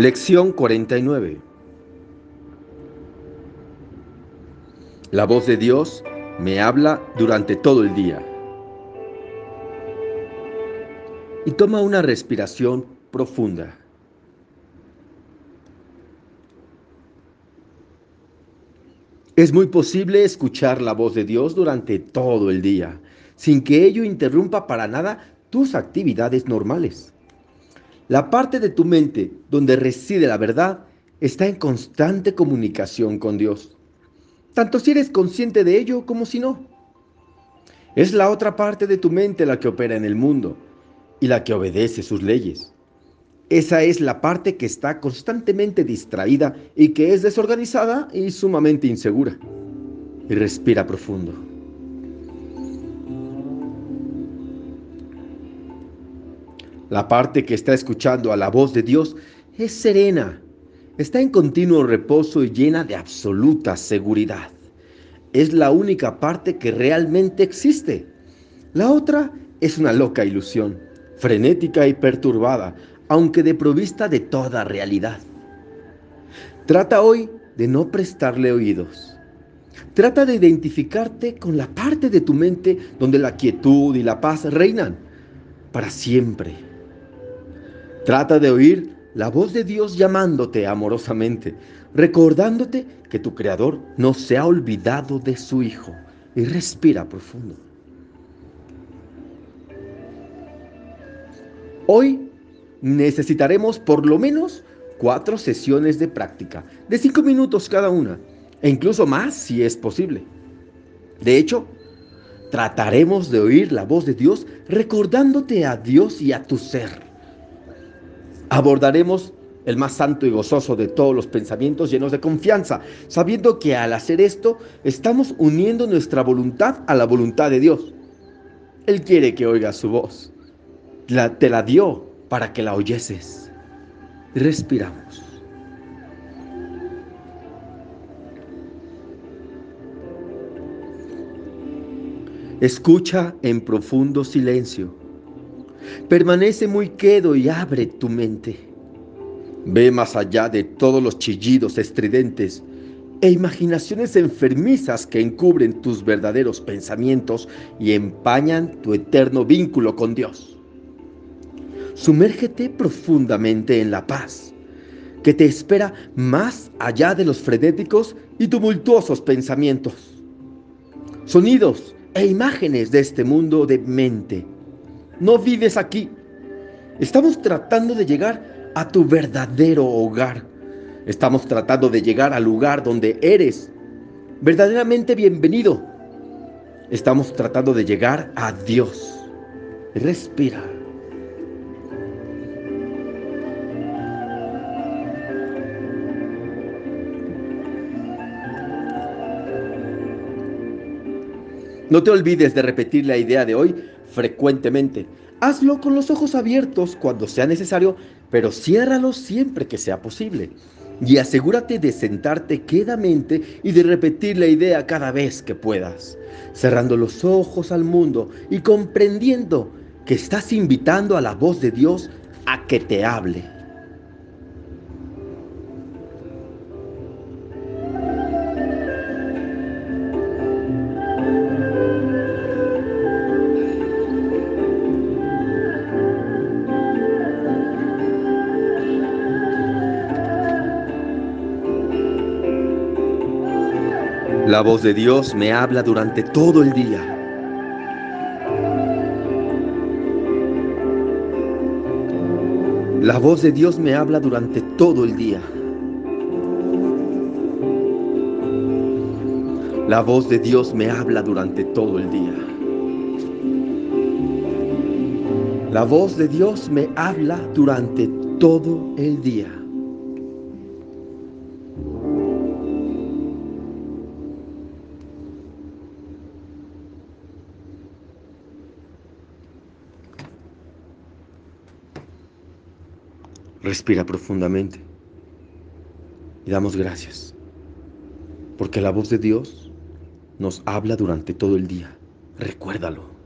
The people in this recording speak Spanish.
Lección 49. La voz de Dios me habla durante todo el día. Y toma una respiración profunda. Es muy posible escuchar la voz de Dios durante todo el día, sin que ello interrumpa para nada tus actividades normales. La parte de tu mente donde reside la verdad está en constante comunicación con Dios, tanto si eres consciente de ello como si no. Es la otra parte de tu mente la que opera en el mundo y la que obedece sus leyes. Esa es la parte que está constantemente distraída y que es desorganizada y sumamente insegura. Respira profundo. La parte que está escuchando a la voz de Dios es serena, está en continuo reposo y llena de absoluta seguridad. Es la única parte que realmente existe. La otra es una loca ilusión, frenética y perturbada, aunque desprovista de toda realidad. Trata hoy de no prestarle oídos. Trata de identificarte con la parte de tu mente donde la quietud y la paz reinan para siempre. Trata de oír la voz de Dios llamándote amorosamente, recordándote que tu Creador no se ha olvidado de su Hijo. Y respira profundo. Hoy necesitaremos por lo menos cuatro sesiones de práctica, de cinco minutos cada una, e incluso más si es posible. De hecho, trataremos de oír la voz de Dios recordándote a Dios y a tu ser abordaremos el más santo y gozoso de todos los pensamientos llenos de confianza, sabiendo que al hacer esto estamos uniendo nuestra voluntad a la voluntad de Dios. Él quiere que oigas su voz. te la dio para que la oyeses. Respiramos. Escucha en profundo silencio Permanece muy quedo y abre tu mente. Ve más allá de todos los chillidos estridentes e imaginaciones enfermizas que encubren tus verdaderos pensamientos y empañan tu eterno vínculo con Dios. Sumérgete profundamente en la paz que te espera más allá de los frenéticos y tumultuosos pensamientos, sonidos e imágenes de este mundo de mente no vives aquí. Estamos tratando de llegar a tu verdadero hogar. Estamos tratando de llegar al lugar donde eres verdaderamente bienvenido. Estamos tratando de llegar a Dios. Respira. No te olvides de repetir la idea de hoy frecuentemente. Hazlo con los ojos abiertos cuando sea necesario, pero ciérralos siempre que sea posible. Y asegúrate de sentarte quedamente y de repetir la idea cada vez que puedas, cerrando los ojos al mundo y comprendiendo que estás invitando a la voz de Dios a que te hable. La voz de Dios me habla durante todo el día. La voz de Dios me habla durante todo el día. La voz de Dios me habla durante todo el día. La voz de Dios me habla durante todo el día. Respira profundamente y damos gracias, porque la voz de Dios nos habla durante todo el día. Recuérdalo.